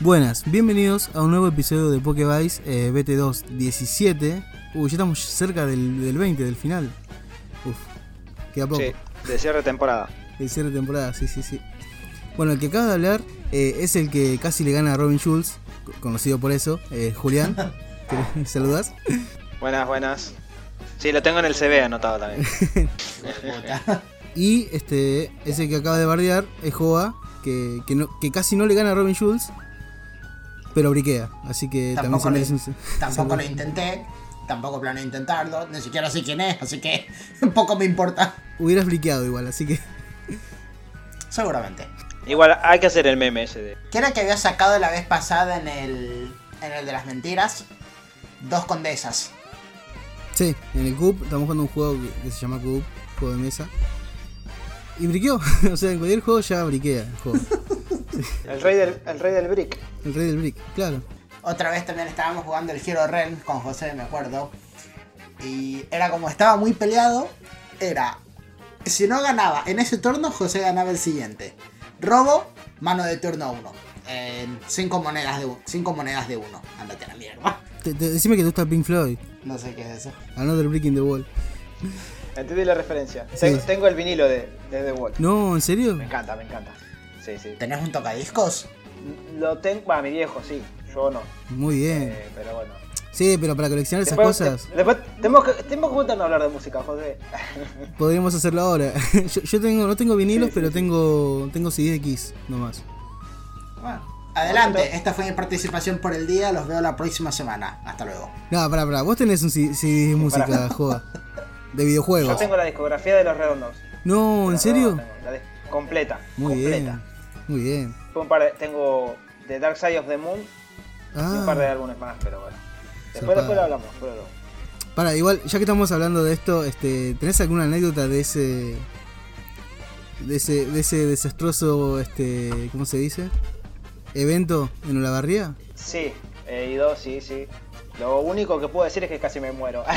Buenas, bienvenidos a un nuevo episodio de Pokevice eh, BT2 17. Uy, ya estamos cerca del, del 20, del final. Uf, queda poco. Sí, de cierre de temporada. El cierre de temporada, sí, sí, sí. Bueno, el que acaba de hablar eh, es el que casi le gana a Robin Schulz, co- conocido por eso, eh, Julián. ¿Te saludas? Buenas, buenas. Sí, lo tengo en el CV anotado también. Y este, ese que acaba de bardear es Joa, que, que, no- que casi no le gana a Robin Schulz, pero briquea. Así que Tampoco, también lo, se merece un- tampoco lo intenté, tampoco planeo intentarlo, ni siquiera sé quién es, así que un poco me importa. Hubieras briqueado igual, así que. Seguramente. Igual hay que hacer el meme ese de. ¿Qué era que había sacado la vez pasada en el, en el de las mentiras? Dos condesas. Sí, en el Cube estamos jugando un juego que, que se llama Cube, juego de mesa. Y briqueó, o sea, en cualquier juego ya briquea el juego. El rey del, el rey del brick. El rey del brick, claro. Otra vez también estábamos jugando el Hero Realm con José, me acuerdo. Y era como estaba muy peleado, era... Si no ganaba en ese turno, José ganaba el siguiente. Robo, mano de turno 1. cinco monedas de u- cinco monedas de uno. Ándate a la mierda. Te- te- decime que te gusta Pink Floyd, No sé qué es eso. Another Brick in the Wall. Entendí la referencia. Sí. Tengo, tengo el vinilo de, de The Wall. No, ¿en serio? Me encanta, me encanta. Sí, sí. ¿Tenés un tocadiscos? Lo tengo. Va, mi viejo, sí. Yo no. Muy bien. Eh, pero bueno. Sí, pero para coleccionar esas Después- cosas, de- después tenemos que, tenemos que juntarnos a hablar de música, José. podríamos hacerlo ahora. yo, yo tengo, no tengo vinilos, Sí, sí, pero sí. tengo tengo CD de Kiss nomás. Bueno, adelante. Esta fue mi participación por el día. Los veo la próxima semana. Hasta luego. No, pará, pará, vos tenés un C- CD de música, Pará. De Yo videojuegos. tengo la discografía de los redondos. No, ¿en Los serio? La de- completa. Muy completa. bien. Muy bien. Un par de- tengo The Dark Side of the Moon y un par de Ah, álbumes más, pero bueno. Después, después lo hablamos. después lo para, igual, ya que estamos hablando de esto, este, ¿tenés alguna anécdota de ese de ese de ese desastroso este, ¿cómo se dice? evento en Olavarría? Sí, he ido, sí, sí. Lo único que puedo decir es que casi me muero.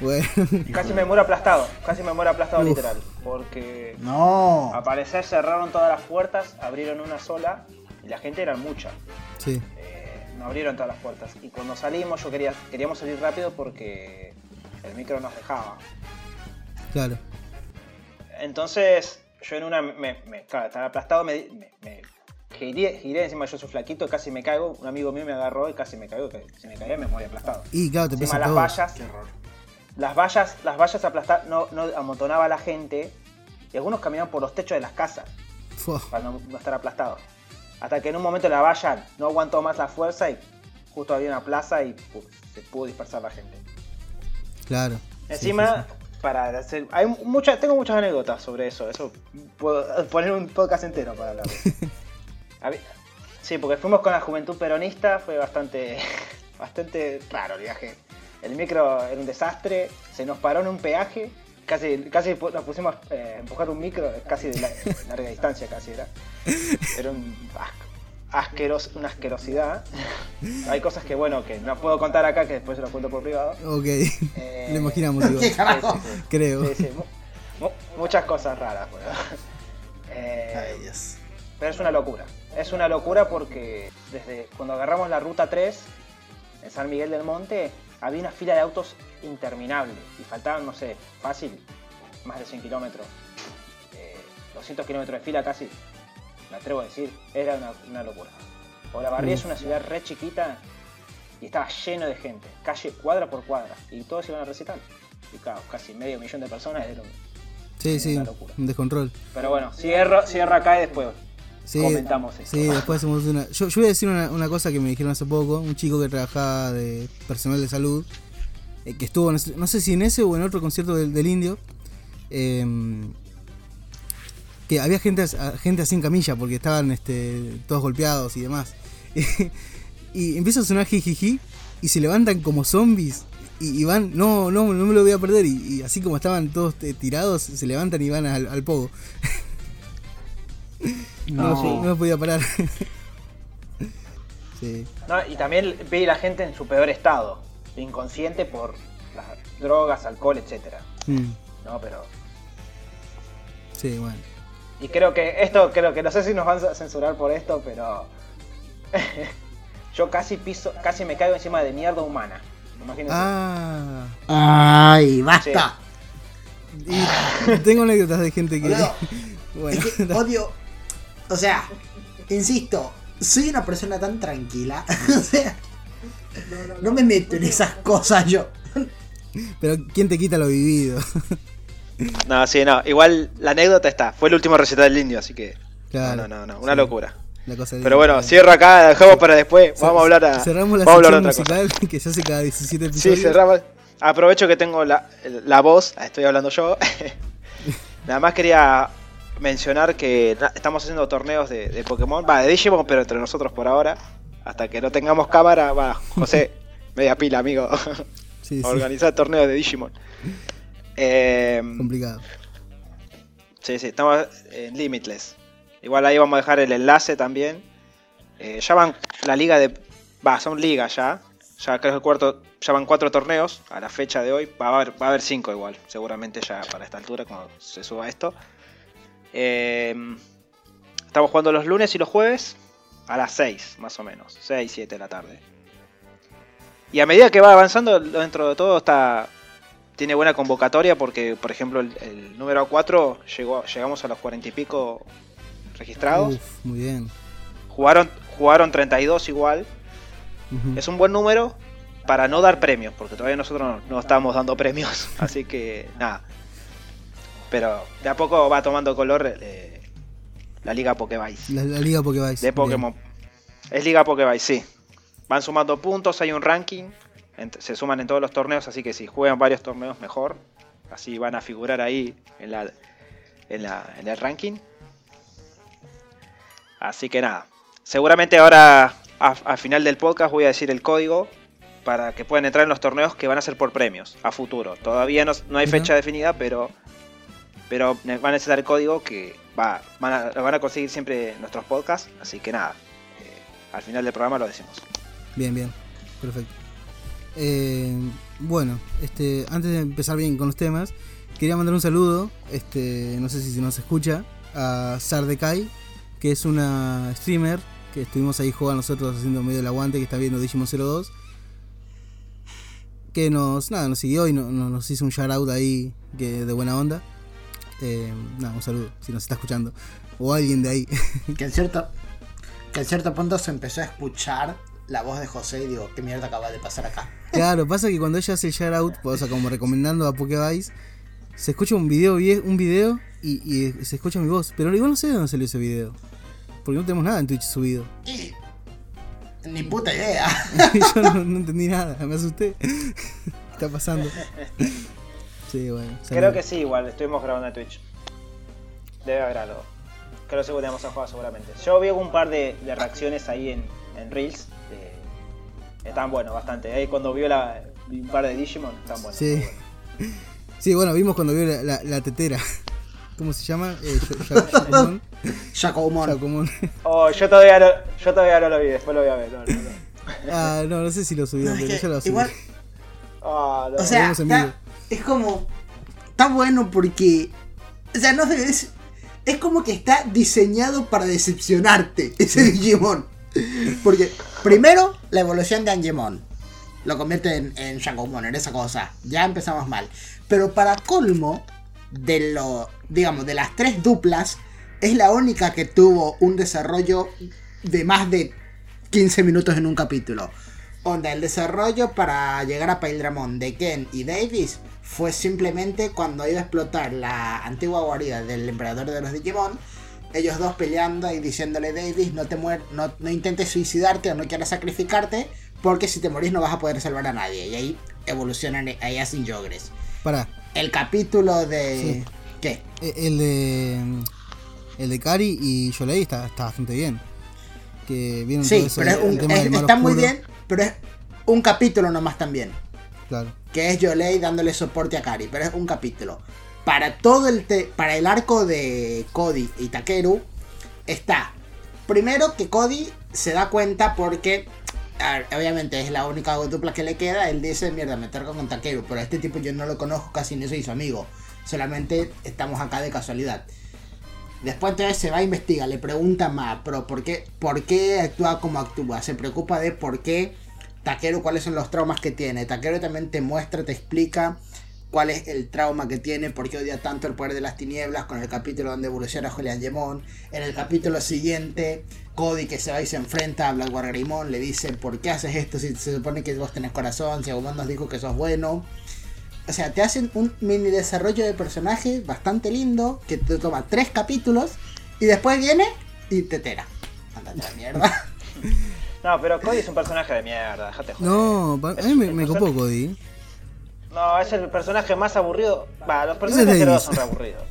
Bueno, casi me muero aplastado. Casi me muero aplastado Uf. literal. Porque No. al parecer cerraron todas las puertas, abrieron una sola y la gente era mucha. sí. Eh, no abrieron todas las puertas. Y cuando salimos, yo quería, queríamos salir rápido porque el micro nos dejaba. Claro. Entonces, yo en una. Me, me- claro, estaba aplastado, me, me, me giré, giré encima, yo soy flaquito, casi me caigo. Un amigo mío me agarró y casi me caigo. Si me caía, me moría aplastado. Y claro, te Encima las vallas, Qué horror. las vallas, las vallas aplastadas, no, no amontonaba a la gente. Y algunos caminaban por los techos de las casas Fua. para no, no estar aplastado. Hasta que en un momento la valla no aguantó más la fuerza y justo había una plaza y se pudo dispersar la gente. Claro. Sí, Encima, sí, para hacer. Hay muchas, tengo muchas anécdotas sobre eso. Eso puedo poner un podcast entero para hablar. Sí, porque fuimos con la juventud peronista, fue bastante. bastante raro el viaje. El micro era un desastre, se nos paró en un peaje, casi, casi nos pusimos eh, a empujar un micro, casi de la- larga distancia casi era. Era un as- asqueros- una asquerosidad. Hay cosas que bueno que no puedo contar acá que después se lo cuento por privado. Ok. Eh, Lo imaginamos ¿Qué igual. carajo? Sí, sí, sí. Creo. Sí, sí, mu- mu- muchas cosas raras, bueno. Eh, Ay, Dios. pero es una locura. Es una locura porque desde cuando agarramos la ruta 3 en San Miguel del Monte había una fila de autos interminable y faltaban, no sé, fácil, más de 100 kilómetros. Eh, 200 kilómetros de fila casi, me atrevo a decir, era una, una locura. Olavarría es una ciudad re chiquita y estaba lleno de gente, calle cuadra por cuadra, y todos iban a recital. Y claro, casi medio millón de personas, era un- Sí, sí. una locura. Un descontrol. Pero bueno, cierro, cierro acá y después Sí, comentamos esto. Sí, después hacemos una. Yo, yo voy a decir una, una cosa que me dijeron hace poco. Un chico que trabajaba de personal de salud. eh, que estuvo, no sé, no sé si en ese o en otro concierto del, del indio. eh, que había gente, gente así en camilla porque estaban este, todos golpeados y demás. y empieza a sonar jijiji y se levantan como zombies. Y, y van, no, no, no me lo voy a perder. Y, y así como estaban todos eh, tirados, se levantan y van al, al pogo. No, No. no me podía parar. sí. No, y también vi la gente en su peor estado, inconsciente por las drogas, alcohol, etcétera. Mm, No, pero. sí, bueno. Y creo que esto, creo que no sé si nos van a censurar por esto, pero Yo casi piso, casi me caigo encima de mierda humana. Imagínense. Ah. Ay, basta. Y tengo anécdotas de gente que. Bueno, Es que odio. O sea, insisto, soy una persona tan tranquila. o sea, no me meto en esas cosas yo. pero ¿quién te quita lo vivido? No, sí, no. Igual la anécdota está. Fue el último recital del indio, así que. Claro. No, no, no. Una Sí. locura. Cosa Pero bueno, cierro acá, dejamos para después. Vamos a hablar a. Cerramos la vamos a hablar otra cosa. musical que se hace cada 17 Sí, episodios. cerramos. Aprovecho que tengo la, la voz, estoy hablando yo. Nada más quería mencionar que estamos haciendo torneos de, de Pokémon, va, de Digimon, pero entre nosotros por ahora. Hasta que no tengamos cámara, va, José, media pila, amigo. Sí, sí, Organizar torneos de Digimon. Eh, complicado. Sí, sí, estamos en Limitless. Igual ahí vamos a dejar el enlace también. Eh, ya van la liga de. Va, son ligas ya. Ya creo que el cuarto. Ya van cuatro torneos a la fecha de hoy. Va a haber, va a haber cinco igual. Seguramente ya para esta altura, cuando se suba esto. Eh, estamos jugando los lunes y los jueves a las 6, más o menos. 6, 7 de la tarde. Y a medida que va avanzando, dentro de todo está tiene buena convocatoria porque, por ejemplo, el, el número 4 llegó, llegamos a los 40 y pico registrados. Uf, muy bien. Jugaron, jugaron 32 igual. Ujú. Es un buen número para no dar premios, porque todavía nosotros no, no estamos dando premios. Así que nada. Pero de a poco va tomando color eh, la Liga Pokévice. La, la Liga Pokévice. De Pokémon. Es Liga Pokévice, sí. Van sumando puntos, hay un ranking. Se suman en todos los torneos, así que si juegan varios torneos mejor. Así van a figurar ahí en, la, en, la- en el ranking. Así que nada. Seguramente ahora, al final del podcast, voy a decir el código para que puedan entrar en los torneos que van a ser por premios a futuro. Todavía no, no hay fecha definida, pero, pero van a necesitar el código que va, van, a, van a conseguir siempre nuestros podcasts. Así que nada, eh, al final del programa lo decimos. Bien, bien. Perfecto. Eh, bueno, este, antes de empezar bien con los temas, quería mandar un saludo, este, no sé si se nos escucha, a Sardekai, que es una streamer que estuvimos ahí jugando nosotros haciendo medio el aguante, que está viendo Digimon 02. Que nos, nada, nos siguió y no- no- nos hizo un shout out ahí que de buena onda. Eh, nada, un saludo, si nos está escuchando. O alguien de ahí. Que en cierto, que en cierto punto se empezó a escuchar la voz de José y digo, ¿qué mierda acaba de pasar acá? Claro, pasa que cuando ella hace el shout out, o sea, como recomendando a Pokévice, se escucha un video, un video y, y se escucha mi voz. Pero igual no sé de dónde salió ese video. Porque no tenemos nada en Twitch subido. Y ni puta idea. Yo no, no entendí nada, me asusté. ¿Qué está pasando? Sí, bueno. Creo que sí, igual, estuvimos grabando en Twitch. Debe haber algo. Creo que seguramente a jugar seguramente. Yo vi un par de, de reacciones ahí en, en Reels. eh, están buenos, bastante. Ahí cuando vio la, vi un par de Digimon, están buenos. Sí. muy buenos. Sí, bueno, vimos cuando vio la, la- la tetera. ¿Cómo se llama? Eh. Oh, yo todavía no, yo todavía no lo vi, después lo voy a ver. No, no, no. Ah, no, no sé si lo No, subieron, es pero yo lo subí. igual, no. o sea, está-. Es como. Está bueno porque. O sea, no es, es como que está diseñado para decepcionarte ese Digimon. Porque, primero, la evolución de Angemon lo convierte en, en Shakomon, en esa cosa. Ya empezamos mal. Pero para colmo, de lo. digamos, de las tres duplas, es la única que tuvo un desarrollo de más de 15 minutos en un capítulo. Onda, el desarrollo para llegar a Paildramon de Ken y Davis fue simplemente cuando iba a explotar la antigua guarida del emperador de los Digimon. Ellos dos peleando y diciéndole Davis, no te muer no, no intentes suicidarte o no quieras sacrificarte, porque si te morís no vas a poder salvar a nadie. Y ahí evolucionan, ahí hacen Yogres. Pará, El capítulo de... Sí. ¿Qué? eh, el de. El de Kari y Yolei está, está bastante bien. Que vieron todo Sí, eso, pero es el un- tema es- muy bien, pero es un capítulo nomás también. Que es Yolei dándole soporte a Kari, pero es un capítulo. Para todo el para el arco de Cody y Takeru está primero que Cody se da cuenta porque obviamente es la única dupla que le queda, él dice, "Mierda, me toca con Takeru, pero a este tipo yo no lo conozco, casi no soy su amigo, solamente estamos acá de casualidad." Después entonces se va a investigar, le pregunta más, pero ¿por qué, ¿por qué actúa como actúa? Se preocupa de por qué Takeru, cuáles son los traumas que tiene. Takeru también te muestra, te explica cuál es el trauma que tiene, por qué odia tanto el poder de las tinieblas, con el capítulo donde evoluciona Julian Gemón. En el capítulo siguiente, Cody que se va y se enfrenta a Blackwater Greymon, le dice, ¿por qué haces esto si se supone que vos tenés corazón? Si Agumon nos dijo que sos bueno. O sea, te hacen un mini desarrollo de personaje bastante lindo, que te toma tres capítulos, y después viene y te tera. Mierda. No, pero Cody es un personaje de mierda, déjate joder. No, a Es mí me, el me copó Cody. No, es el personaje más aburrido. Va, los personajes es de Davis. son re aburridos.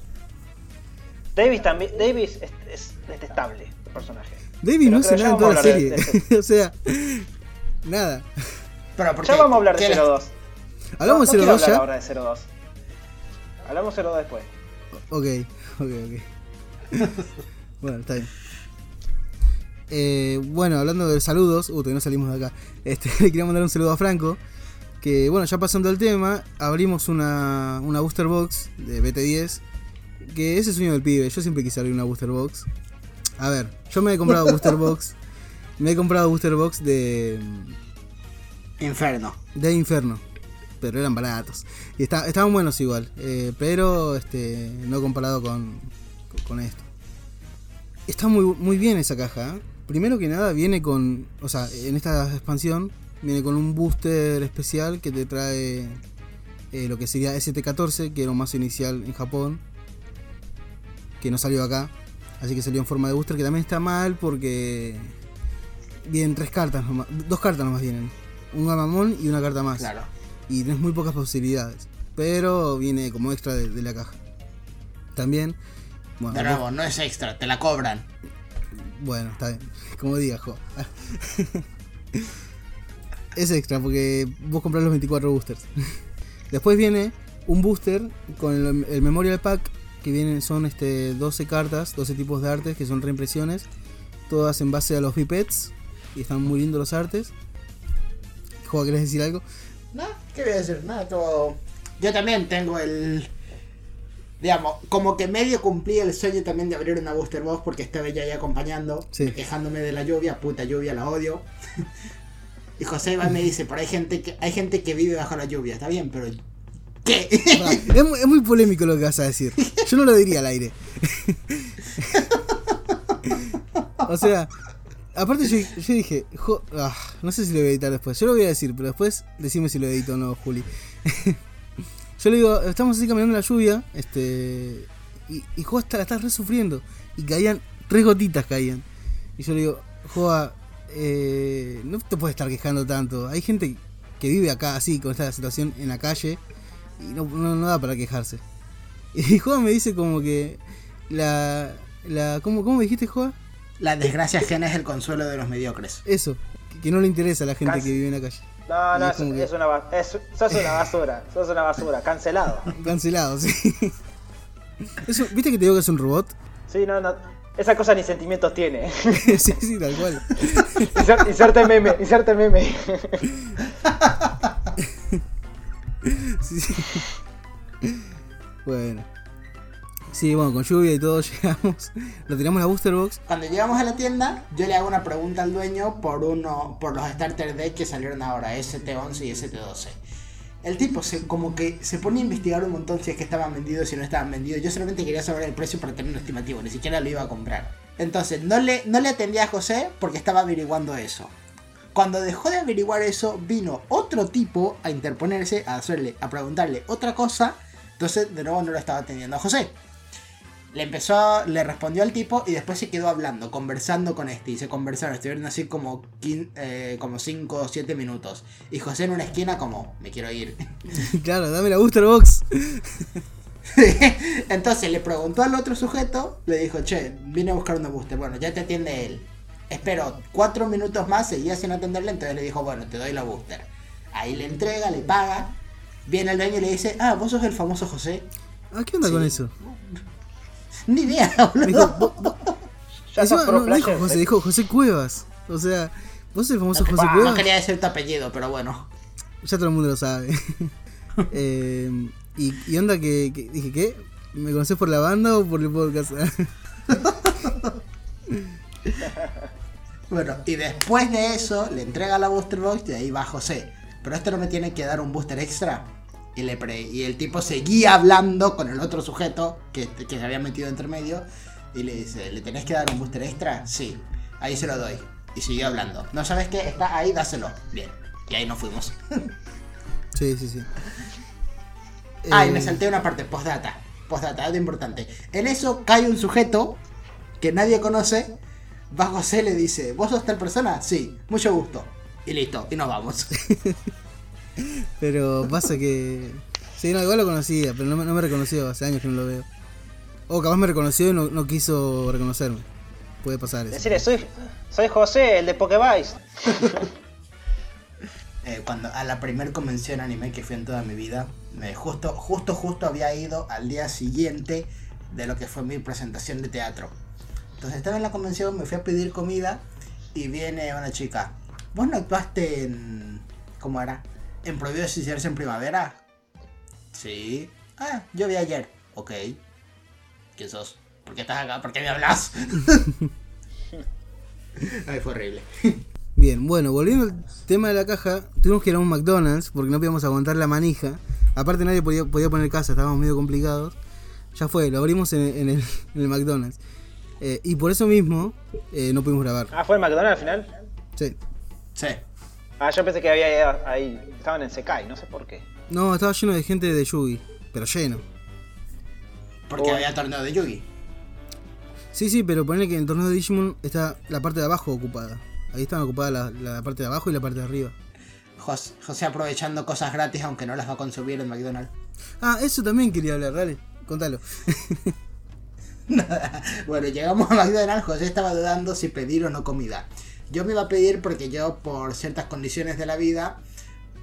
Davis también. Davis es, es detestable el personaje. David Pero no hace nada en toda vamos la a hablar serie. de- o sea, nada. Pero porque, Ya vamos a hablar ¿qué de les- 02. Hablamos no, de no 02 quiero ya. ahora de 02. Hablamos 02 después. Ok, ok, ok. bueno, está bien. Eh, bueno, hablando de saludos, uh, todavía no salimos de acá. Este, le quería mandar un saludo a Franco. Que bueno, ya pasando el tema, abrimos una, una booster box de BT10. Que ese es el sueño del pibe. Yo siempre quise abrir una booster box. A ver, yo me he comprado booster box. Me he comprado booster box de, Inferno. de Inferno. Pero eran baratos. Y está- estaban buenos igual. eh, pero este no comparado con, con esto. Está muy, muy bien esa caja. ¿eh? Primero que nada viene con... O sea, en esta expansión viene con un booster especial que te trae eh, lo que sería ST14, que era un mazo inicial en Japón. Que no salió acá. Así que salió en forma de booster, que también está mal porque... Vienen tres cartas nomás. Dos cartas nomás vienen. Un gamamón y una carta más Claro. y tienes muy pocas posibilidades. Pero viene como extra de, de la caja. También, bueno, De nuevo, no es extra, te la cobran. Bueno, está bien. Como digas, jo. es extra porque vos comprás los 24 boosters. Después viene un booster con el, Memorial Pack que vienen son este 12 cartas, 12 tipos de artes que son reimpresiones, todas en base a los pipets y están muy lindos los artes. Jo, ¿querés decir algo? No, ¿qué voy a decir? Nada, todo. Yo también tengo el. Digamos, como que medio cumplí el sueño también de abrir una booster box porque estaba ya ahí acompañando, Sí. quejándome de la lluvia, puta lluvia, la odio. y José va y me dice, pero hay gente que hay gente que vive bajo la lluvia, está bien, pero ¿qué? Es, muy, es muy polémico lo que vas a decir. Yo no lo diría al aire. o sea, aparte yo, yo dije, jo- ah, no sé si lo voy a editar después. Yo lo voy a decir, pero después decime si lo edito o no, Juli. yo le digo, estamos así caminando en la lluvia, este, y, y Joa está, la estás re sufriendo. Y caían, tres gotitas caían. Y yo le digo, Joa, eh, no te puedes estar quejando tanto. Hay gente que vive acá así, con esta situación en la calle, y no, no, no da para quejarse. Y Joa me dice como que la... la ¿cómo, ¿Cómo dijiste, Joa? la desgracia ajena es el consuelo de los mediocres. Eso, que, que no le interesa a la gente Casi. que vive en la calle. No, no, es es, como que- es una, es- sos una basura. Sos una basura. Cancelado. Cancelado, sí. Eso, ¿Viste que te digo que es un robot? Sí, no, no. Esa cosa ni sentimientos tiene. sí, sí, tal cual. Insert- Inserte meme, inserte meme. Sí, sí. Bueno. Sí, bueno, con lluvia y todo llegamos. Lo tiramos a la booster box. Cuando llegamos a la tienda, yo le hago una pregunta al dueño por uno, por los starter deck que salieron ahora, ST11 y ST12. El tipo se, como que se pone a investigar un montón si es que estaban vendidos, si no estaban vendidos. Yo solamente quería saber el precio para tener un estimativo, ni siquiera lo iba a comprar. Entonces, no le, no le atendía a José porque estaba averiguando eso. Cuando dejó de averiguar eso, vino otro tipo a interponerse, a hacerle, a preguntarle otra cosa. Entonces, de nuevo no lo estaba atendiendo a José. Le empezó, le respondió al tipo y después se quedó hablando, conversando con este. Y se conversaron, estuvieron así como 5 o 7 minutos. Y José en una esquina como, me quiero ir. claro, dame la booster box. Entonces le preguntó al otro sujeto, le dijo, che, vine a buscar una booster. Bueno, ya te atiende él. Espero 4 minutos más, seguía sin atenderle, entonces le dijo, bueno, te doy la booster. Ahí le entrega, le paga. Viene el dueño y le dice, ah, vos sos el famoso José. Ah, ¿qué onda Sí. con eso? Ni idea, boludo. dijo, vos- vos- Ya encima sos pro no, no dijo José, dijo José Cuevas. O sea, vos sos el famoso No, José no Cuevas. quería decir tu apellido, pero bueno. Ya todo el mundo lo sabe. Eh, y, y onda que, que- dije, ¿qué? ¿Me conoces por la banda o por el podcast? bueno, y después de eso le entrega la booster box y ahí va José. Pero esto no me tiene que dar un booster extra. Y, le pre- y el tipo seguía hablando con el otro sujeto que, que se había metido entre medio. Y le dice, ¿le tenés que dar un booster extra? Sí. Ahí se lo doy. Y siguió hablando. ¿No sabes qué? Está ahí, dáselo. Bien. Y ahí nos fuimos. Sí, sí, sí. Ah, y me salté una parte, postdata. Postdata, algo importante. En eso cae un sujeto que nadie conoce. Va José le dice, ¿vos sos tal persona? Sí, mucho gusto. Y listo, y nos vamos. Pero pasa que. Sí, no, igual lo conocía, pero no, me- no me reconoció, hace años que no lo veo. O capaz me reconoció y no, no quiso reconocerme. Puede pasar eso. Decirle, soy, soy José, el de Pokévice. Eh, cuando a la primer convención anime que fui en toda mi vida, me justo, justo, justo había ido al día siguiente de lo que fue mi presentación de teatro. Entonces estaba en la convención, me fui a pedir comida y viene una chica. ¿Vos no actuaste en... ¿Cómo era? ¿En Prohibido Suicidarse en Primavera? Sí. Ah, yo vi ayer. Ok. ¿Quién sos? ¿Por qué estás acá? ¿Por qué me hablas? Ay, fue horrible. Bien, bueno, volviendo al tema de la caja, tuvimos que ir a un McDonald's porque no podíamos aguantar la manija. Aparte nadie podía, podía poner casa, estábamos medio complicados. Ya fue, lo abrimos en, en el, en el McDonald's. Eh, y por eso mismo eh, no pudimos grabar. Ah, ¿fue el McDonald's al final? Sí. Sí. Ah, yo pensé que había ahí. Estaban en Sekai, no sé por qué. No, estaba lleno de gente de Yugi, pero lleno. Porque Oh. había torneo de Yugi. Sí, sí, pero ponele que en el torneo de Digimon está la parte de abajo ocupada. Ahí están ocupadas la, la parte de abajo y la parte de arriba. Jos- José aprovechando cosas gratis aunque no las va a consumir en McDonald's. Ah, eso también quería hablar, dale, contalo. Bueno, llegamos a McDonald's, José estaba dudando si pedir o no comida. Yo me iba a pedir porque yo por ciertas condiciones de la vida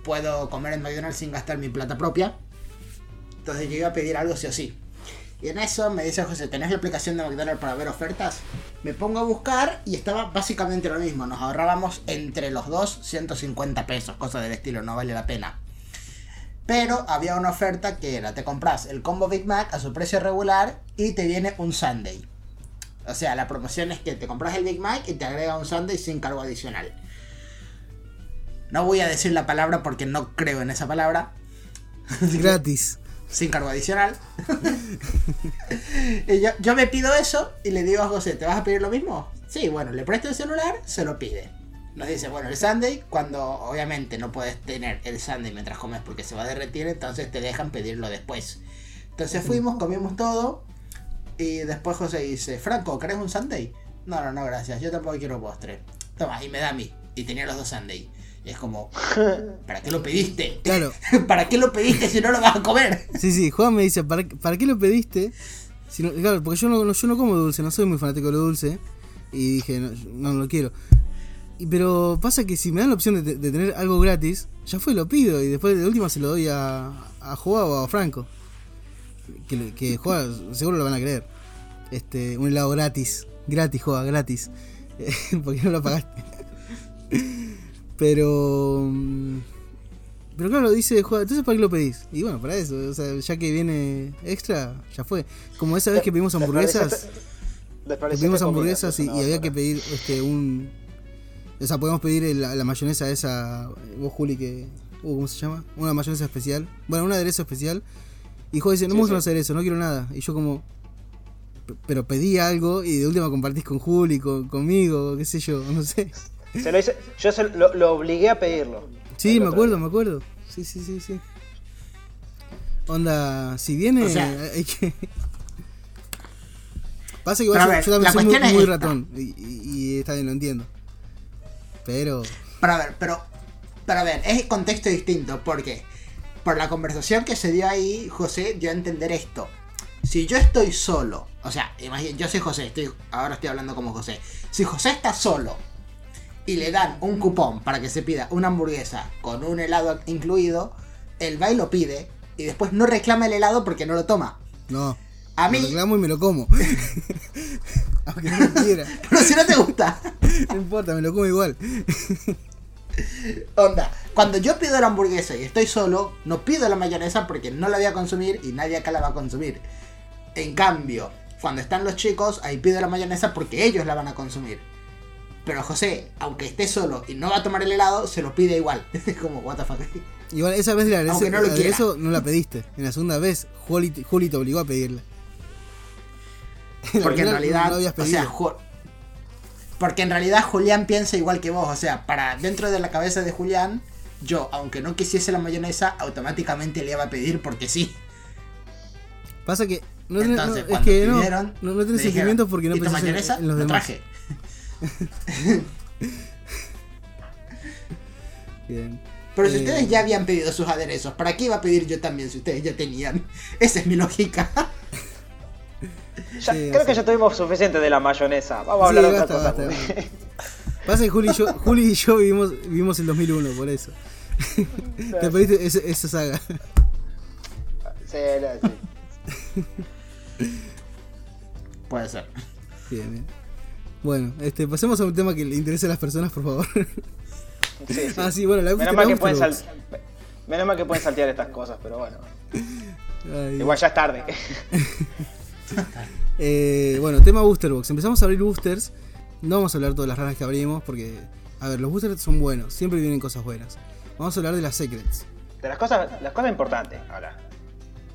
puedo comer en McDonald's sin gastar mi plata propia. Entonces yo iba a pedir algo sí o sí. Y en eso me dice José, ¿tenés la aplicación de McDonald's para ver ofertas? Me pongo a buscar y estaba básicamente lo mismo. Nos ahorrábamos entre los dos 150 pesos, cosa del estilo, no vale la pena. Pero había una oferta que era, te compras el combo Big Mac a su precio regular y te viene un Sunday. O sea, la promoción es que te compras el Big Mac y te agrega un Sunday sin cargo adicional. No voy a decir la palabra porque no creo en esa palabra. Gratis. Sin cargo adicional. y yo, yo me pido eso y le digo a José, ¿te vas a pedir lo mismo? Sí, bueno, le presto el celular, se lo pide. Nos dice, bueno, el Sunday, cuando obviamente no puedes tener el Sunday mientras comes porque se va a derretir, entonces te dejan pedirlo después. Entonces fuimos, comimos todo y después José dice, Franco, ¿querés un Sunday? No, no, no, gracias, yo tampoco quiero postre. Toma, y me da a mí. Y tenía los dos Sunday. Y es como, ¿para qué lo pediste? Claro. ¿Para qué lo pediste si no lo vas a comer? Sí, sí, Juan me dice, ¿para, para qué lo pediste? Si no- claro, porque yo no, yo no como dulce, no soy muy fanático de lo dulce. Y dije, no, no, lo quiero. Y, pero pasa que si me dan la opción de, de tener algo gratis, ya fue, lo pido. Y después de última se lo doy a, a Joa o a Franco. Que, que Joa seguro lo van a creer. Este, un helado gratis. Gratis, Joa, gratis. porque no lo pagaste. pero... mm, pero claro, dice, "Joder, entonces ¿para qué lo pedís? Y bueno, para eso, o sea, ya que viene extra, ya fue. Como esa vez que pedimos hamburguesas, que pedimos hamburguesas y, y había que pedir este un... O sea, podemos pedir la, la mayonesa esa, vos Juli, que... uh, ¿Cómo se llama? Una mayonesa especial. Bueno, un aderezo especial. Y dice, no Sí, me gusta sí. hacer eso, no quiero nada. Y yo como... "P- Pero pedí algo y de última compartís con Juli, con, conmigo, qué sé yo, no sé. Se lo hice, yo se lo, lo obligué a pedirlo. Sí, me acuerdo, día. me acuerdo. Sí, sí, sí, sí. Onda, si viene, O sea- hay que. Pasa que igual yo, a ver, yo también soy muy, es ratón. Y, y- y está bien, lo entiendo. Pero. Pero a ver, pero, pero a ver, es contexto distinto, porque por la conversación que se dio ahí, José dio a entender esto. Si yo estoy solo, o sea, imagínate, yo soy José, estoy, ahora estoy hablando como José. Si José está solo y le dan un cupón para que se pida una hamburguesa con un helado incluido, él va y lo pide y después no reclama el helado porque no lo toma. No. A mí, reclamo y me lo como. Aunque no lo quiera. pero si no te gusta. No importa, me lo como igual. Onda, cuando yo pido la hamburguesa y estoy solo, no pido la mayonesa porque no la voy a consumir y nadie acá la va a consumir. En cambio, cuando están los chicos, ahí pide la mayonesa porque ellos la van a consumir. Pero José, aunque esté solo y no va a tomar el helado, se lo pide igual. Es como, what the fuck. Igual esa vez la Aunque no lo quiera. eso no la pediste. En la segunda vez, Juli, te- Juli te obligó a pedirla. La Porque en realidad, no o sea, porque en realidad Julián piensa igual que vos, o sea, para dentro de la cabeza de Julián, yo, aunque no quisiese la mayonesa, automáticamente le iba a pedir porque sí. Pasa que no, Entonces, no, es que no, pidieron, no, no tenés dijeron, sentimientos porque no "¿Y tu pensás en, mayonesa? en los Lo demás. traje. Bien. Pero si Eh, ustedes ya habían pedido sus aderezos, ¿para qué iba a pedir yo también si ustedes ya tenían? Esa es mi lógica. Ya- Sí, creo que ya tuvimos suficiente de la mayonesa. Vamos a Sí, hablar de basta, otra cosa. basta, Pasa que Juli y yo, Juli y yo vivimos, vivimos el 2001, por eso. Te pediste ese- esa saga. Sí, no, sí. Puede ser. Bien, bien. Bueno, este, pasemos a un tema que le interese a las personas, por favor. Sí, sí. Ah, sí, bueno, la Menos mal, que pueden sal-. Menos mal que pueden saltear estas cosas, pero bueno. Ay, Igual ya es tarde. Eh, bueno, tema Booster Box. Empezamos a abrir boosters. No vamos a hablar todas las raras que abrimos porque, a ver, los boosters son buenos. Siempre vienen cosas buenas. Vamos a hablar de las secrets. De las cosas, las cosas importantes, ahora.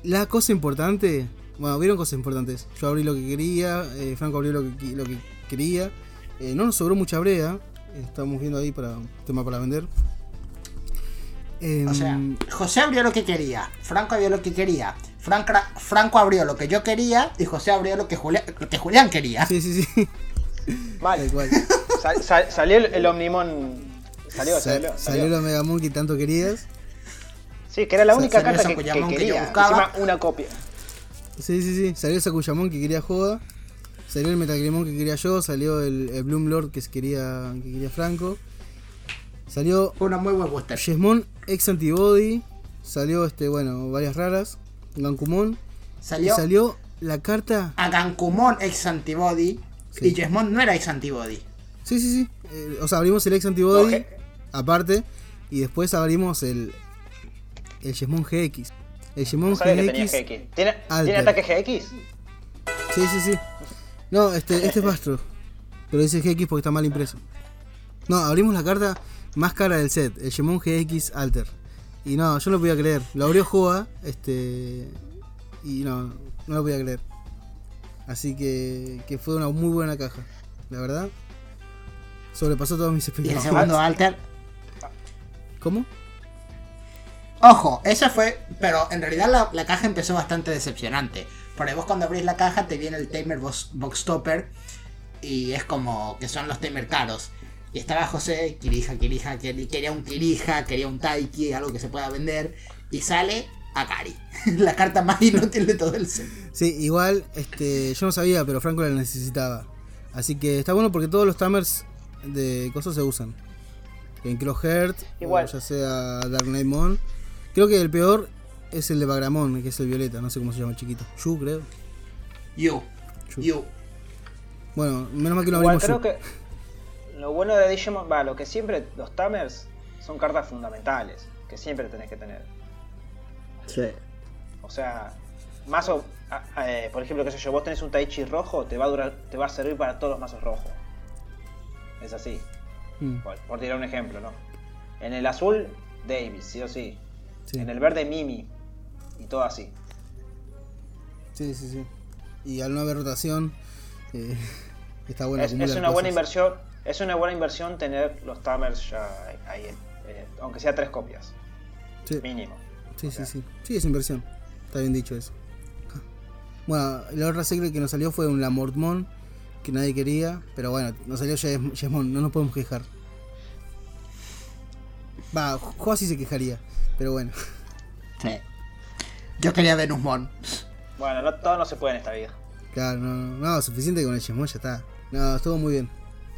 La cosa importante. Bueno, vieron cosas importantes. Yo abrí lo que quería. eh, Franco abrió lo que, lo que quería. eh, no nos sobró mucha brea. Estamos viendo ahí para tema para vender. Em, O sea, José abrió lo que quería, Franco abrió lo que quería, Franca- Franco abrió lo que yo quería y José abrió lo que, Julia- lo que Julián quería. sí, sí, sí. Mal. Tal cual. Sal- sal- salió el, el Omnimon. Salió, Sa- salió, salió salió. la Mega Moon que tanto querías. Sí, que era la única carta que, que que yo quería. buscaba. Encima una copia. Sí, sí, sí. Salió el Sakuyamon que quería Joda. Salió el Metagrimon que quería yo. Salió el, el Bloom Lord que quería, que quería Franco. Salió Fue una muy buen booster. Yesmon ex Antibody. Salió, este, bueno, varias raras. Gankumon. Y Salió, la carta. a Gankumon ex Antibody Sí. y Jesmon no era ex Antibody. Sí, sí, sí. Eh, o sea, abrimos el ex Antibody. Aparte. Y después abrimos el. El Yesmon GX. El tenía GX. GX. ¿Tiene, Alter. ¿Tiene ataque GX? Sí, sí, sí. No, este, este es Bastro. Pero dice GX porque está mal impreso. No, abrimos la carta más cara del set, el Shemon GX Alter. Y no, yo no lo podía creer. Lo abrió Joa, este. Y no, no lo podía creer. Así que, que fue una muy buena caja, la verdad. Sobrepasó todas mis Y el expectativas. segundo alter. ¿Cómo? Ojo, esa fue. Pero en realidad la, la caja empezó bastante decepcionante. Porque vos cuando abrís la caja te viene el Tamer Box, Box Topper. Y es como que son los Tamer caros. Y estaba José, Kirija, Kirija, quer- quería un Kirija, quería un Taiki, algo que se pueda vender. Y sale Akari. la carta más inútil de todo el set. Sí, igual, este, yo no sabía, pero Franco la necesitaba. Así que está bueno porque todos los tamers de cosas se usan. En Crossheart, Igual. o ya sea Dark Knight Mon. Creo que el peor es el de Bagramon, que es el violeta, no sé cómo se llama el chiquito. Yu, creo. You. Yu. You. Bueno, menos mal que no Igual abrimos creo Yu. que lo bueno de Digimon, va, lo que siempre, los Tamers son cartas fundamentales, que siempre tenés que tener. Sí. O sea, mazo, a- a- eh, por ejemplo, qué sé yo, vos tenés un Taichi rojo, te va a durar, te va a servir para todos los mazos rojos. Es así, Mm, por, por tirar un ejemplo, ¿no? En el azul, Davis, sí o sí. sí. En el verde, Mimi. Y todo así. sí, sí, sí. Y al no haber rotación, eh, está bueno es, una buena inversión. Es una buena inversión tener los Tamers ya ahí, eh, aunque sea tres copias, Sí. mínimo. Sí, O sí, sea. sí. Sí, es inversión. Está bien dicho eso. Bueno, la otra secret que nos salió fue un Lamortmon que nadie quería, pero bueno, nos salió Jesmon, no nos podemos quejar. Va, Joa sí se quejaría, pero bueno. Sí. Yo quería Venusmon. Bueno, no, todo no se puede en esta vida. Claro, no, no, no, suficiente con el Jesmon, ya está. No, estuvo muy bien.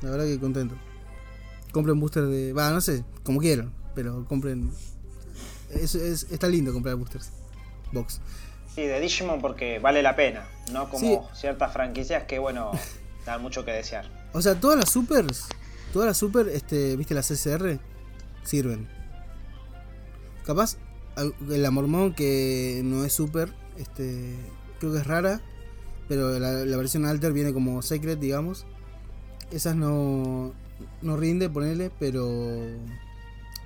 La verdad que contento. Compren boosters de. Va, no sé, como quieran, pero compren. Es, es- está lindo comprar boosters. Box. Sí, de Digimon porque vale la pena, no como Sí. ciertas franquicias que, bueno, dan mucho que desear. O sea, todas las supers, todas las super, este, viste las SR, sirven. Capaz, la Mormón que no es super, este, creo que es rara, pero la, la versión Alter viene como Secret, digamos. Esas no, no rinde, ponele, pero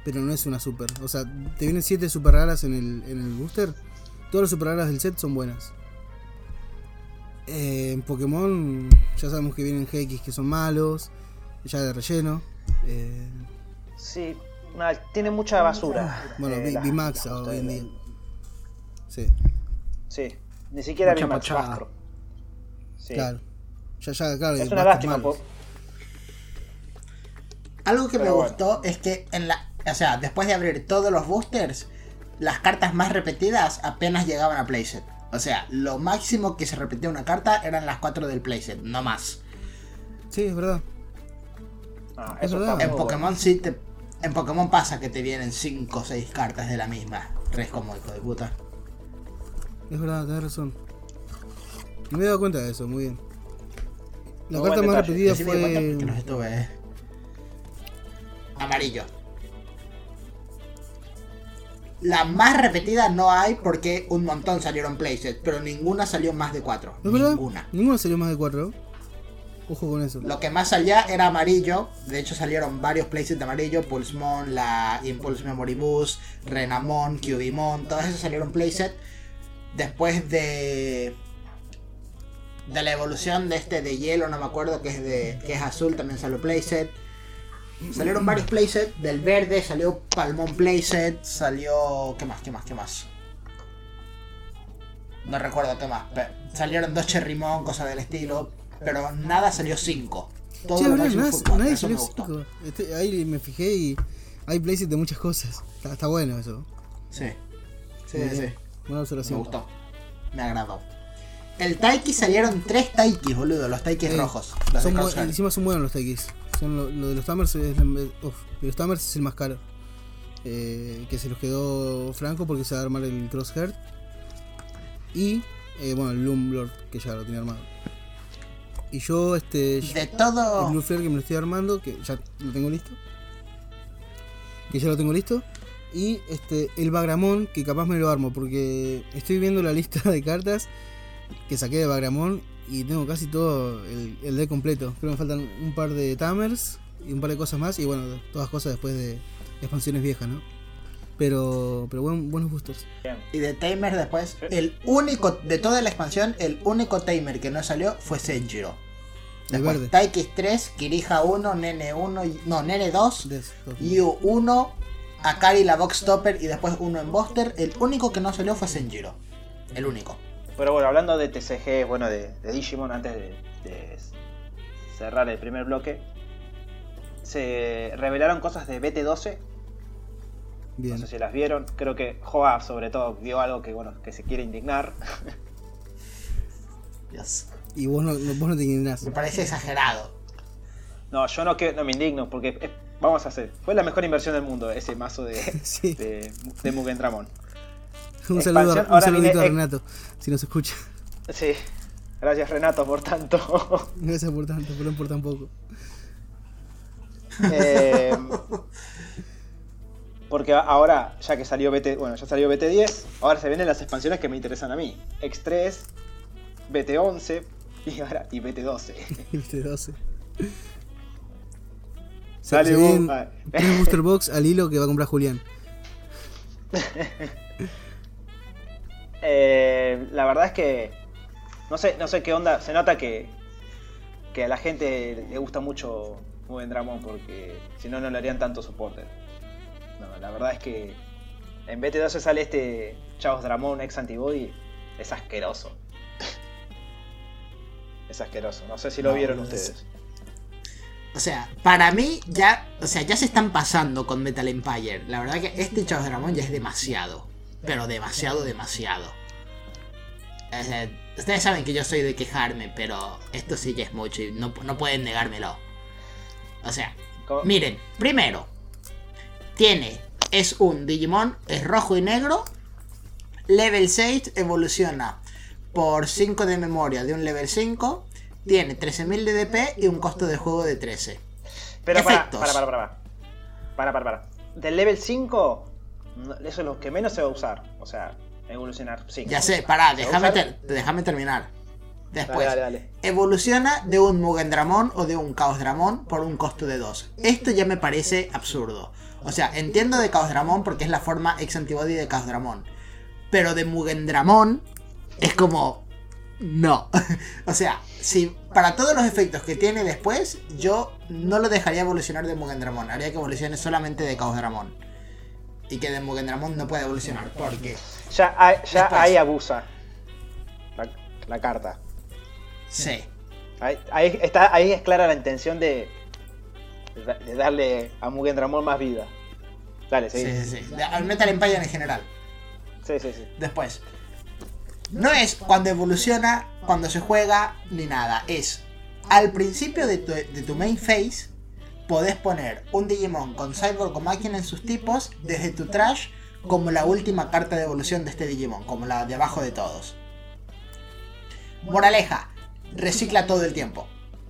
pero no es una super. O sea, te vienen 7 super raras en el, en el booster. Todas las super raras del set son buenas. Eh, en Pokémon ya sabemos que vienen GX que son malos, ya de relleno. Eh, Sí, nada, tiene mucha basura. bueno, eh, B- la- VMAX la- hoy en día. Sí, Sí, ni siquiera rastro. Sí. claro. Ya, ya, claro. Es una lástima. po- Algo que me bueno. gustó es que en la. O sea, después de abrir todos los boosters, las cartas más repetidas apenas llegaban a playset. O sea, lo máximo que se repetía una carta eran las 4 del playset, no más. Sí, es verdad. Ah, Es verdad. está En Pokémon bueno. sí te. En Pokémon pasa que te vienen 5 o 6 cartas de la misma. Res como hijo de puta. Es verdad, tenés razón. No me había dado cuenta de eso, muy bien. La Muy carta más detalle. repetida Yo sí me di cuenta fue. porque los estuve. eh. Amarillo. La más repetida no hay porque un montón salieron playset, pero ninguna salió más de 4. ¿Es verdad? Ninguna. Ninguna salió más de 4. Ojo con eso. Lo que más salía era amarillo. De hecho salieron varios playsets de amarillo. Pulsemon, la Impulse Memory Boost, Renamon, Cubimon. Todas esas salieron playset. Después de... De la evolución de este de hielo, no me acuerdo, que es de que es azul, también salió playset. Salieron varios playsets. Del verde salió Palmón playset. Salió... ¿Qué más? ¿Qué más? ¿Qué más? No recuerdo qué más. pero salieron dos Cherrymon, cosas del estilo. Pero nada salió 5. Todo Che, lo nadie, salió me gustó. 5. Este, ahí me fijé y hay playsets de muchas cosas. Está, está bueno eso. Sí. Sí, sí, bien. sí. Buena Me gustó. Me agradó. El Taiki salieron tres Taikis, boludo. Los Taikis Eh, rojos. Los Son encima son buenos los takis. Son lo, lo de los Tamers es, la- uf, de los Tamers es el más caro. Eh, que se los quedó Franco porque se va a armar el Crosshair. Y eh, bueno, el Loomlord que ya lo tiene armado. Y yo este De el todo. Blue Flare que me lo estoy armando, que ya lo tengo listo. Que ya lo tengo listo. Y este el Bagramón, que capaz me lo armo, porque estoy viendo la lista de cartas que saqué de Bagramón y tengo casi todo el, el deck completo. Creo que me faltan un par de Tamers y un par de cosas más. Y bueno, todas cosas después de expansiones viejas, ¿no? Pero, pero buen- buenos. Bien. Y de Tamer después. El único. De toda la expansión, el único Tamer que no salió fue Senjiro. El Después, verde. Taikis 3, Kirija 1, Nene 1, y- no, Nene 2, De estos. Yu 1, Akari la Box Topper y después uno en Buster. El único que no salió fue Senjiro. El único. Pero bueno, hablando de TCG, bueno, de, de Digimon, antes de, de cerrar el primer bloque, se revelaron cosas de BT12. Bien. No sé si las vieron. Creo que Joa, sobre todo, vio algo que, bueno, que se quiere indignar. Y vos no, no- vos no te indignás. Me parece exagerado. No, yo no, que, no me indigno, porque vamos a hacer. Fue la mejor inversión del mundo ese mazo de, Sí. de, de Mugen Dramon. Un saludo, un ahora saludito a Renato, si nos escucha. Sí. Gracias Renato por tanto. Gracias por tanto, perdón por tan poco. Eh, porque ahora, ya que salió BT, bueno, ya salió BT10, ahora se vienen las expansiones que me interesan a mí. X3, BT11 y ahora y BT12. Este 12. Se, Dale, se vos, vienen ah. tres booster box al hilo que va a comprar Julián. Eh, la verdad es que no sé, no sé qué onda. Se nota que, que a la gente le gusta mucho Mugen Dramon porque si no, no le harían tanto soporte. No, la verdad es que en BT12 sale este Chaos Dramon ex Antibody. Es asqueroso. Es asqueroso. No sé si lo No, vieron es- ustedes. O sea, para mí ya, o sea, ya se están pasando con Metal Empire. La verdad que este Chaos Dramon ya es demasiado. Pero demasiado, demasiado. Sea, ustedes saben que yo soy de quejarme, pero esto sí ya es mucho y no, no pueden negármelo. O sea, miren, primero, tiene, es un Digimon, es rojo y negro. Level 6 evoluciona por 5 de memoria de un level 5. Tiene 13.000 de DP y un costo de juego de 13. Pero para, para, para, para. Para, para, para. Del level 5, no- eso es lo que menos se va a usar. O sea, evolucionar. Sí. Ya sé, pará, ¿Se va a déjame, usar? ter- déjame terminar. Después, Dale, dale, dale. evoluciona de un Mugendramon o de un Chaos Dramon por un costo de 2. Esto ya me parece absurdo. O sea, entiendo de Chaos Dramon porque es la forma ex antibody de Chaos Dramon. Pero de Mugendramon es como. No. o sea, si para todos los efectos que tiene después, yo no lo dejaría evolucionar de Mugendramon. Haría que evolucione solamente de Chaos Dramon. Y que de Mugendramon no puede evolucionar. Porque. Ya, hay- ya Después. ahí abusa la, la carta. Sí. Ahí, ahí está, ahí es clara la intención de, de da- de darle a Mugen Dramon más vida. Dale, Sí, sí, sí. De- Al Metal Empire en general. Sí, sí, sí. Después. No es cuando evoluciona, cuando se juega, ni nada. Es al principio de tu, de tu main phase, podés poner un Digimon con Cyborg o máquina en sus tipos desde tu trash como la última carta de evolución de este Digimon, como la de abajo de todos. Moraleja, recicla todo el tiempo.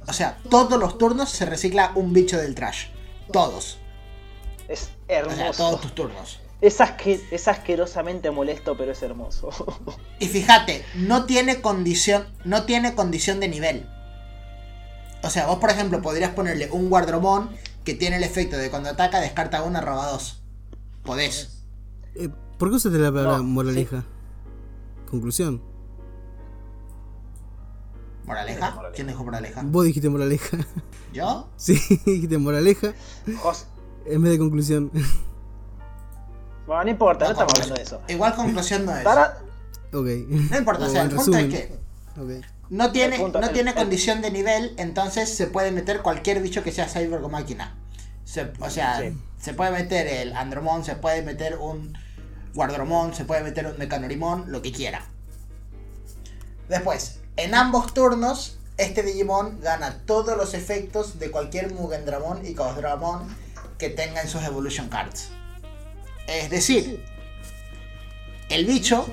O sea, todos los turnos se recicla un bicho del trash. Todos. Es O sea, hermoso. todos tus turnos. Es, asque- es asquerosamente molesto, pero es hermoso. Y fíjate, no tiene condición, no tiene condición de nivel. O sea, vos por ejemplo podrías ponerle un Guardromón que tiene el efecto de cuando ataca descarta una, roba dos. Podés. Eh, ¿Por qué usaste la palabra No, moraleja? Conclusión. ¿Moraleja? ¿Quién dijo moraleja? Vos dijiste moraleja. ¿Yo? Sí, dijiste moraleja Jos- en vez de conclusión. Bueno, no importa, no, No, estamos hablando de eso. Igual conclusión no es. Para- ok. No importa, o sea, el punto es resumen. que Ok. No tiene, punto- no el- tiene el- condición de nivel, entonces se puede meter cualquier bicho que sea cyborg o máquina. Se- o sea, Sí. se puede meter el Andromon, se puede meter un Guardromon, se puede meter un Mecanorimon, lo que quiera. Después, en ambos turnos, este Digimon gana todos los efectos de cualquier Mugendramon y Chaosdramon que tenga en sus Evolution Cards. Es decir, el bicho,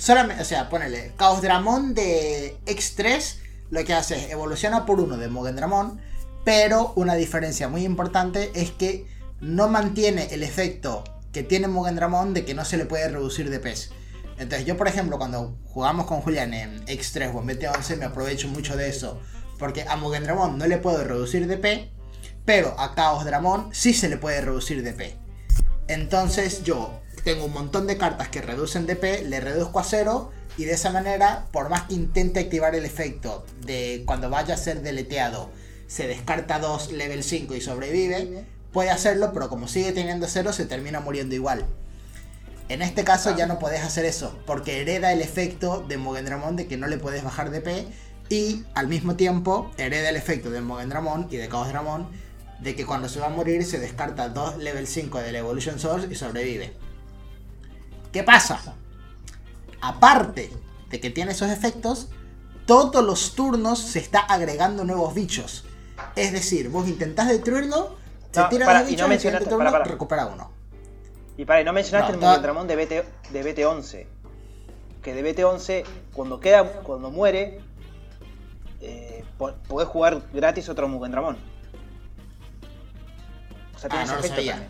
solamente, o sea, ponele, Chaosdramon de X3, lo que hace es evoluciona por uno de Mugendramon, pero una diferencia muy importante es que no mantiene el efecto que tiene Mugendramon de que no se le puede reducir de pez. Entonces yo, por ejemplo, cuando jugamos con Julián en X3 o en BT11 me aprovecho mucho de eso. Porque a Mugendramon no le puedo reducir DP, pero a Chaos Dramon sí se le puede reducir DP. Entonces yo tengo un montón de cartas que reducen DP, le reduzco a cero y de esa manera, por más que intente activar el efecto de cuando vaya a ser deleteado, se descarta 2 level 5 y sobrevive, puede hacerlo, pero como sigue teniendo cero, se termina muriendo igual. En este caso ya no podés hacer eso, porque hereda el efecto de Mugendramon de que no le puedes bajar DP y al mismo tiempo hereda el efecto de Mugendramon y de Dramon de que cuando se va a morir se descarta 2 level 5 del Evolution Source y sobrevive. ¿Qué pasa? Aparte de que tiene esos efectos, todos los turnos se está agregando nuevos bichos. Es decir, vos intentás destruirlo, se No, tira para, dos y bichos no y el siguiente mencionaste- turno para, para. recupera uno. Y para, y no mencionaste No, el Mugendramon de, BT, de BT11. Que de BT11, cuando queda, cuando muere, eh, po- podés jugar gratis otro Mugendramon. O sea, Ah, no lo sabía.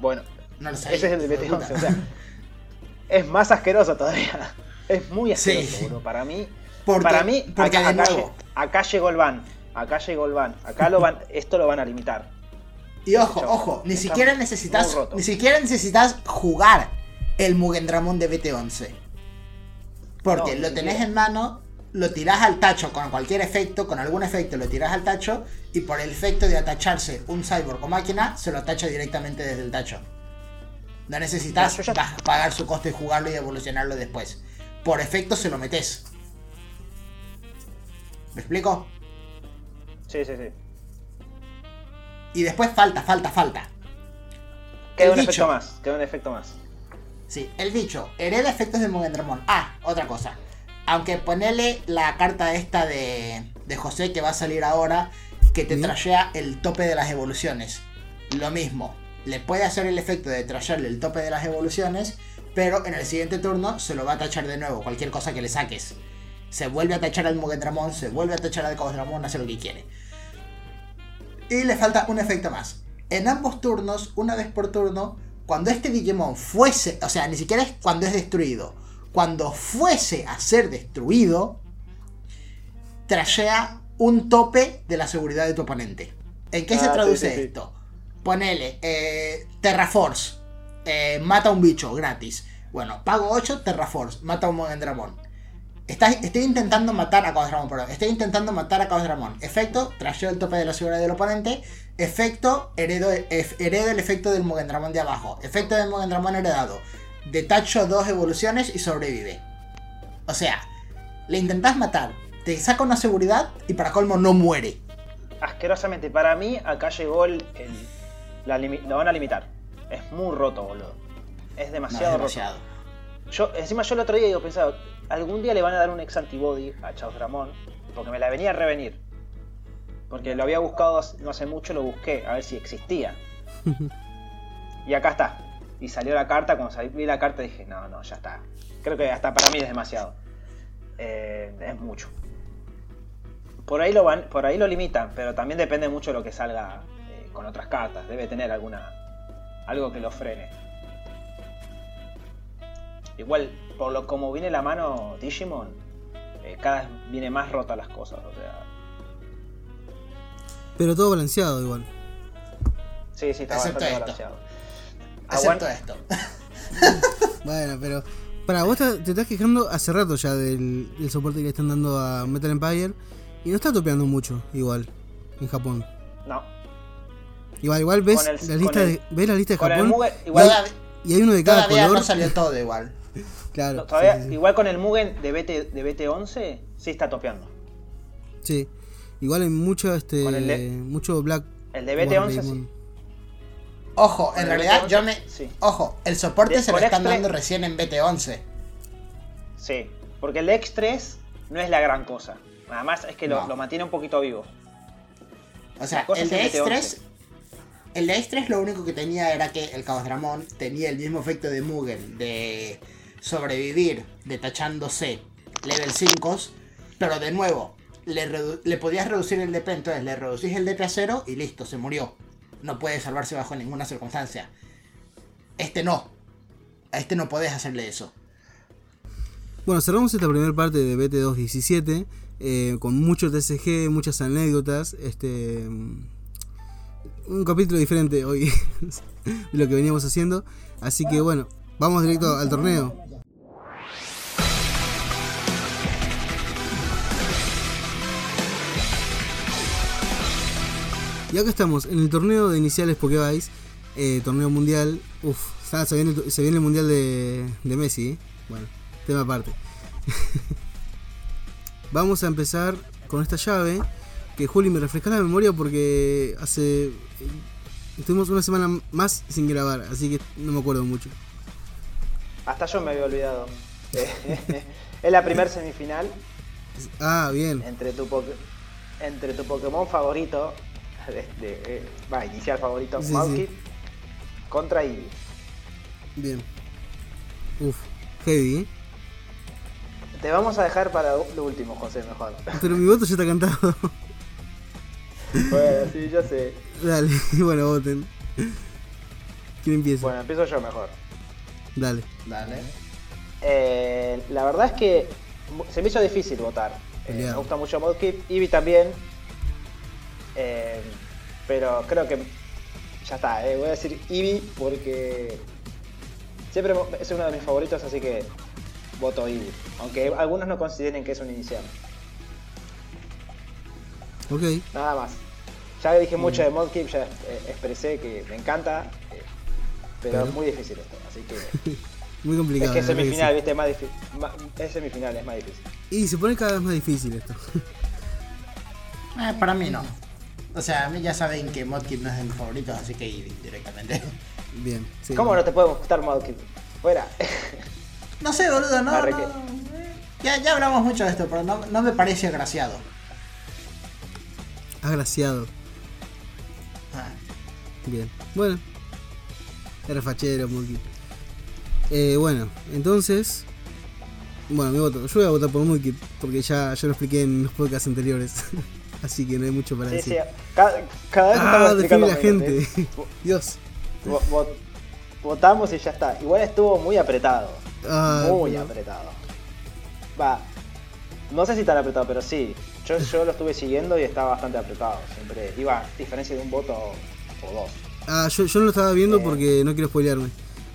Bueno, No lo sabía, ese es el de hijo de BT11. puta. O sea, es más asqueroso todavía. Es muy Sí. asqueroso, boludo. Para mí, Porque- para mí porque acá, acá acá llegó el ban. Acá llegó el ban. Acá lo van, esto lo van a limitar. Y ojo, Chao. ojo, ni siquiera necesitas ni siquiera necesitas jugar el Mugendramon de BT11. Porque No, lo tenés en mano, lo tirás al tacho con cualquier efecto, con algún efecto lo tirás al tacho y por el efecto de atacharse un cyborg o máquina, se lo atacha directamente desde el tacho. No necesitas Ya, pagar su costo y jugarlo y evolucionarlo después. Por efecto se lo metes. ¿Me explico? Sí, sí, sí. Y después falta, falta, falta. Queda El un bicho. efecto más. Queda un efecto más. Sí, el bicho hereda efectos de Mugendramon. Ah, otra cosa. Aunque ponele la carta esta de, de José que va a salir ahora, que te ¿Sí? trashea el tope de las evoluciones. Lo mismo, le puede hacer el efecto de trashearle el tope de las evoluciones, pero en el siguiente turno se lo va a tachar de nuevo, cualquier cosa que le saques. Se vuelve a tachar al Mugendramon, se vuelve a tachar al Chaos Dramon, hace lo que quiere. Y le falta un efecto más. En ambos turnos, una vez por turno, cuando este Digimon fuese, o sea, ni siquiera es cuando es destruido, cuando fuese a ser destruido, trashea un tope de la seguridad de tu oponente. ¿En qué se Ah, sí, traduce sí, sí. esto? Ponele, eh, Terraforce, eh, mata a un bicho gratis. Bueno, pago 8, Terraforce, mata a un. Estás- estoy intentando matar a Caos perdón. Estoy intentando matar a Caos Dramon. Efecto, trasheo el tope de la seguridad del oponente. Efecto, heredo, heredo el efecto del Mogen Dramon de abajo. Efecto del Mogen Dramon heredado. Detacho dos evoluciones y sobrevive. O sea, le intentás matar, te saca una seguridad y para colmo no muere. Asquerosamente, para mí acá llegó el- la lo van a limitar. Es muy roto, boludo. Es No, es demasiado roto. demasiado. Yo, encima yo el otro día digo, pensaba, algún día le van a dar un ex antibody a Chaos Dramón, porque me la venía a revenir. Porque lo había buscado no hace mucho, lo busqué, a ver si existía. y acá está. Y salió la carta, cuando salí- vi la carta dije, no, no, ya está. Creo que hasta para mí es demasiado. Eh, es mucho. Por ahí lo van, por ahí lo limitan, pero también depende mucho de lo que salga con otras cartas. Debe tener alguna. algo que lo frene. Igual, por lo como viene la mano Digimon, eh, cada vez viene más rota las cosas. O sea. Pero todo balanceado igual. Sí, sí, está Excepto bastante esto. balanceado. Excepto Aguan- esto. Bueno, pero. Para, vos te, te estás quejando hace rato ya del, del soporte que le están dando a Metal Empire. Y no está topeando mucho, igual, en Japón. No. Igual, igual ves el- la lista el- de. ¿Ves la lista de Japón? Mugen, Y igual, hay, y hay uno de cada Todavía color. no salió todo igual. Claro. no, todavía- sí, sí, igual con el Mugen de, BT, de BT11, sí está topeando. Sí. Igual hay mucho, este. Con el de- mucho Black. El de BT11 sí. Ojo, en realidad BT11, yo me. sí. Ojo, el soporte De- se lo están X3. dando recién en BT11. Sí, porque el de X3 no es la gran cosa. Nada más es que lo, No. lo mantiene un poquito vivo. O sea, el de el BT11. X3. El de X3 lo único que tenía era que el Caos Dramón tenía el mismo efecto de Mugen, de sobrevivir detachándose level 5, pero de nuevo, le, le podías reducir el DP, entonces le reducís el DP a cero y listo, se murió. No puede salvarse bajo ninguna circunstancia. Este no. A este no podés hacerle eso. Bueno, cerramos esta primera parte de BT217 eh, con mucho TCG, muchas anécdotas. Este, un capítulo diferente hoy de lo que veníamos haciendo. Así que bueno, vamos directo al torneo. Y acá estamos, en el torneo de iniciales Pokévice, eh, torneo mundial. Uf, se, viene, se viene el mundial de, de Messi. ¿eh? Bueno, tema aparte. Vamos a empezar con esta llave. Que Juli me refresca la memoria porque hace. Estuvimos una semana más sin grabar, así que no me acuerdo mucho. Hasta yo me había olvidado. es la primer semifinal Ah, bien. entre tu, entre tu Pokémon favorito, de, de- eh, va, inicial favorito, Sí, contra Eevee. Bien. Uf, heavy, ¿eh? Te vamos a dejar para lo último, José, mejor. Pero mi voto ya está cantado. bueno, sí, yo sé. Dale, bueno, voten. ¿Quién empieza? Bueno, empiezo yo mejor. Dale. Dale. Eh, la verdad es que se me hizo difícil votar. Eh, me gusta mucho Mudkip, Eevee también. Eh, pero creo que ya está, eh, voy a decir Eevee porque siempre es uno de mis favoritos, así que voto Eevee. Aunque algunos no consideren que es un inicial. Ok. Nada más. Ya dije mucho de Mudkip, ya eh, expresé que me encanta. eh, pero es muy difícil esto, así que... Muy Es complicado. verdad que semifinal, sí. viste, es más difícil. Es semifinal, es más difícil. Y se pone cada vez más difícil esto. Eh, para mí no. O sea, a mí ya saben que Modkip no es de mis favoritos, así que directamente. Bien. sí. ¿Cómo no te puede gustar Mudkip? Fuera. No sé, boludo, no. Eh, Ya, ya hablamos mucho de esto, pero no, no me parece agraciado. Agraciado. Ah, Bien. Bueno. Era fachero, Mulki. Eh, bueno, entonces. Bueno, mi voto. Yo voy a votar por Mulki porque ya, ya lo expliqué en los podcasts anteriores. Así que no hay mucho para Sí, sí. decir. Cada, cada vez ah, define la gente. ¿eh? Dios. Vo- vo- Votamos y ya está. Igual estuvo muy apretado. Ah, muy apretado. Va. No sé si tan apretado, pero sí. Yo, yo lo estuve siguiendo y estaba bastante apretado. Siempre iba a diferencia de un voto o dos. Ah, yo, yo no lo estaba viendo Eh. porque no quiero spoilearme.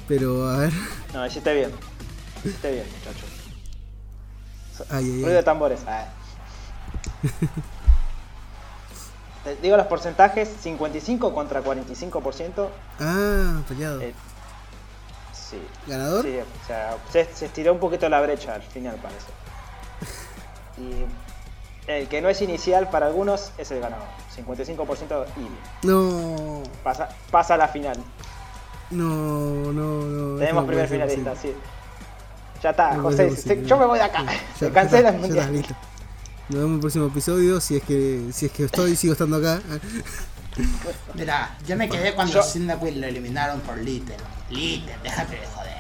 Pero a ver. No, hiciste bien. Hiciste bien, muchacho. Ay, ay, Ruido ay. de tambores. Ah. Te digo los porcentajes, 55 contra 45%. Ah, peleado. Eh, sí. ¿Ganador? Sí, o sea, se, se estiró un poquito la brecha al final, parece. Y el que no es inicial para algunos es el ganador. 55% y No, pasa, pasa a la final. no, no, no. Tenemos no primer finalista, posible. sí. Ya está, No José. se- yo me voy de acá. Ya- Se cancela el ya mundial. está, listo. Nos vemos en el próximo episodio. Si es que, si es que estoy, sigo estando acá. Mira, yo me quedé cuando Yo- Cyndaquil lo eliminaron por Litten. Litten, déjate de joder.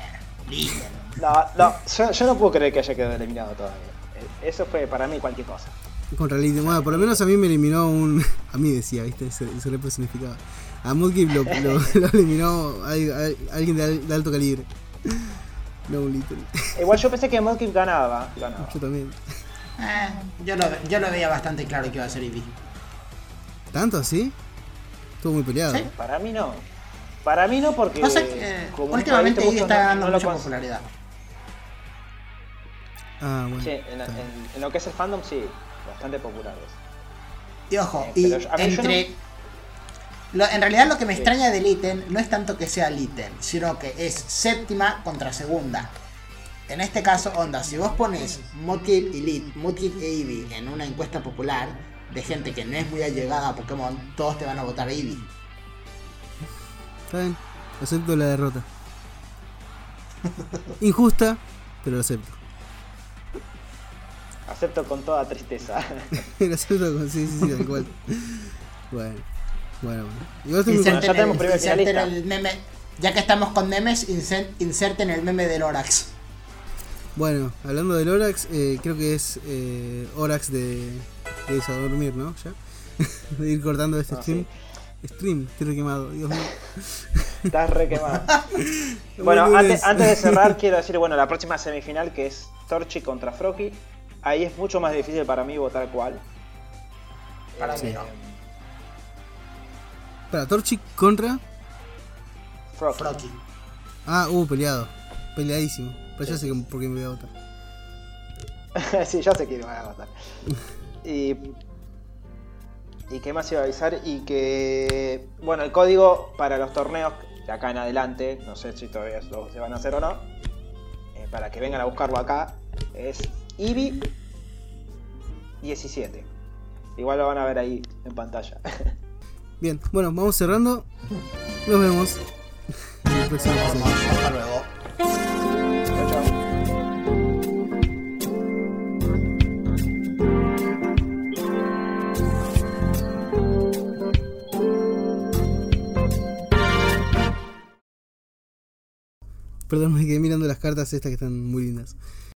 Litten. No, no, yo, yo no puedo creer que haya quedado eliminado todavía. Eh, Eso fue para mí cualquier cosa. Contra Litten. Bueno, por lo menos a mí me eliminó un. A mí decía, ¿viste? Se, se le personificaba. A Mudkip lo, lo, lo eliminó al- al- alguien de, al- de alto calibre. No un Litten. Igual yo pensé que Modkip ganaba. ganaba. Yo también. Eh, yo, lo, yo lo veía bastante claro que iba a ser Eevee. ¿Tanto así? Estuvo muy peleado. Sí. Para mí no. Para mí no porque Pasa que como no últimamente Eevee está no- ganando no mucha popularidad. Ah, bueno. Sí, en, en- en lo que es el fandom sí, bastante populares. Y ojo, Eh, y yo- entre. lo- en realidad lo que me Sí. extraña de Litten no es tanto que sea Litten, sino que es séptima contra segunda. En este caso, onda, si vos pones Mudkip y Lit, Mudkip e Eevee en una encuesta popular de gente que no es muy allegada a Pokémon, todos te van a votar Eevee. Está bien. Acepto la derrota. Injusta, pero lo acepto. Acepto con toda tristeza. lo acepto con. Sí, sí, sí, tal cual. Bueno, bueno, bueno. Bueno, Inserten, ya tenemos el, primer inserten finalista. el meme. Ya que estamos con memes, inser- inserten el meme del Orax. Bueno, hablando del Orax, eh, creo que es eh, Orax de, de irse a dormir, ¿no? Ya. de ir cortando este Ah, stream. Stream, estoy re quemado, Dios mío. Estás re quemado. Buen bueno, antes, antes de cerrar, quiero decir, bueno, la próxima semifinal que es Torchi contra Froki. Ahí es mucho más difícil para mí votar cuál. Para Eh, mí no. Para Torchic contra. Froki. Ah, uh, peleado. Peleadísimo. Pero ya sé que- por qué me voy a votar. sí, ya sé quién va a votar. Y, y qué más iba a avisar y que bueno el código para los torneos de acá en adelante, no sé si todavía se van a hacer o no, eh, para que vengan a buscarlo acá es IBI 17. Igual lo van a ver ahí en pantalla. Bien, bueno, vamos cerrando. Nos vemos. En el próximo episodio. Hasta luego. Chao, chao. Perdón, me quedé mirando las cartas estas que están muy lindas.